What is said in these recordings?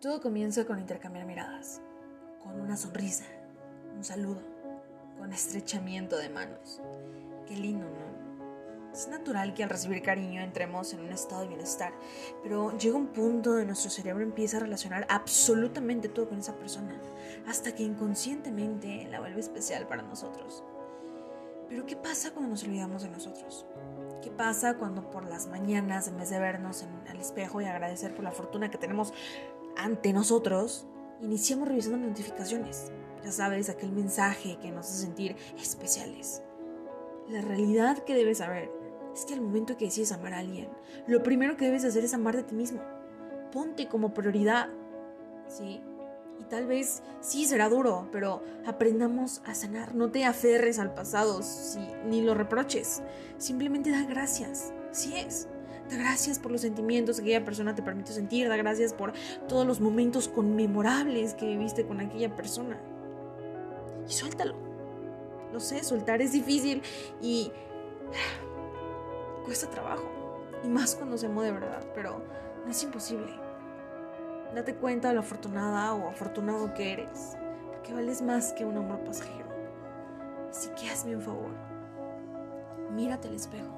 Todo comienza con intercambiar miradas, con una sonrisa, un saludo, con estrechamiento de manos. Qué lindo, ¿no? Es natural que al recibir cariño entremos en un estado de bienestar, pero llega un punto donde nuestro cerebro empieza a relacionar absolutamente todo con esa persona, hasta que inconscientemente la vuelve especial para nosotros. Pero ¿qué pasa cuando nos olvidamos de nosotros? ¿Qué pasa cuando por las mañanas, en vez de vernos en el espejo y agradecer por la fortuna que tenemos, ante nosotros, iniciamos revisando notificaciones. Ya sabes, aquel mensaje que nos hace sentir especiales. La realidad que debes saber es que al momento que decides amar a alguien, lo primero que debes hacer es amarte a ti mismo. Ponte como prioridad. Sí. Y tal vez sí será duro, pero aprendamos a sanar. No te aferres al pasado, ni lo reproches. Simplemente da gracias. Sí es. Da gracias por los sentimientos que aquella persona te permitió sentir. Da gracias por todos los momentos conmemorables que viviste con aquella persona. Y suéltalo. Lo sé, soltar es difícil y cuesta trabajo. Y más cuando se de verdad, pero no es imposible. Date cuenta de lo afortunada o afortunado que eres, porque vales más que un amor pasajero. Así que hazme un favor. Mírate al espejo,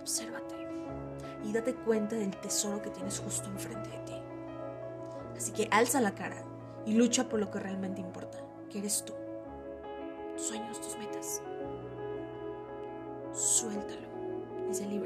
obsérvate y date cuenta del tesoro que tienes justo enfrente de ti. Así que alza la cara y lucha por lo que realmente importa, que eres tú. Tus sueños, tus metas. Suéltalo y se libera.